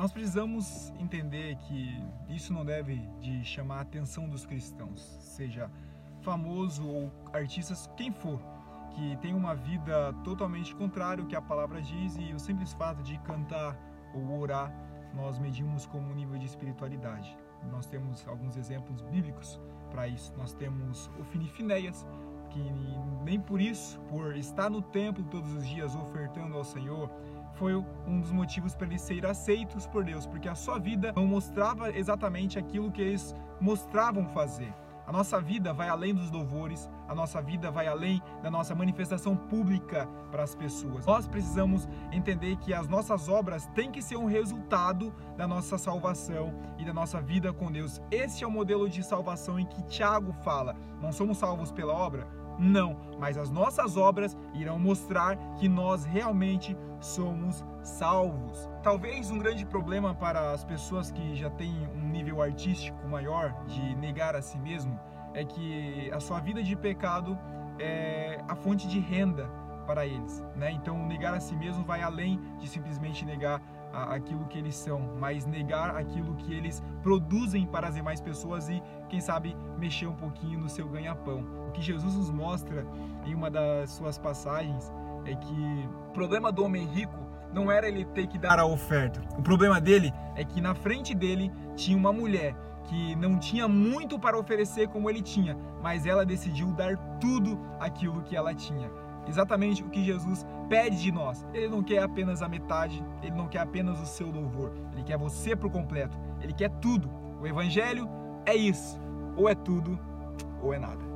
nós precisamos entender que isso não deve de chamar a atenção dos cristãos, seja famoso ou artistas, quem for, que tem uma vida totalmente contrária ao que a palavra diz e o simples fato de cantar ou orar, nós medimos como nível de espiritualidade. Nós temos alguns exemplos bíblicos para isso. Nós temos o Finifinéias, que nem por isso, por estar no templo todos os dias ofertando ao Senhor, foi um dos motivos para eles serem aceitos por Deus, porque a sua vida não mostrava exatamente aquilo que eles mostravam fazer. A nossa vida vai além dos louvores, a nossa vida vai além da nossa manifestação pública para as pessoas. Nós precisamos entender que as nossas obras têm que ser um resultado da nossa salvação e da nossa vida com Deus. Esse é o modelo de salvação em que Tiago fala. Não somos salvos pela obra? Não, mas as nossas obras irão mostrar que nós realmente somos salvos. Talvez um grande problema para as pessoas que já têm um nível artístico maior de negar a si mesmo é que a sua vida de pecado é a fonte de renda para eles, né? Então negar a si mesmo vai além de simplesmente negar aquilo que eles são, mas negar aquilo que eles produzem para as demais pessoas e, quem sabe, mexer um pouquinho no seu ganha-pão. O que Jesus nos mostra em uma das suas passagens é que o problema do homem rico não era ele ter que dar a oferta. O problema dele é que na frente dele tinha uma mulher que não tinha muito para oferecer como ele tinha, mas ela decidiu dar tudo aquilo que ela tinha. Exatamente o que Jesus pede de nós. Ele não quer apenas a metade, ele não quer apenas o seu louvor, ele quer você por completo, ele quer tudo. O Evangelho é isso: ou é tudo ou é nada.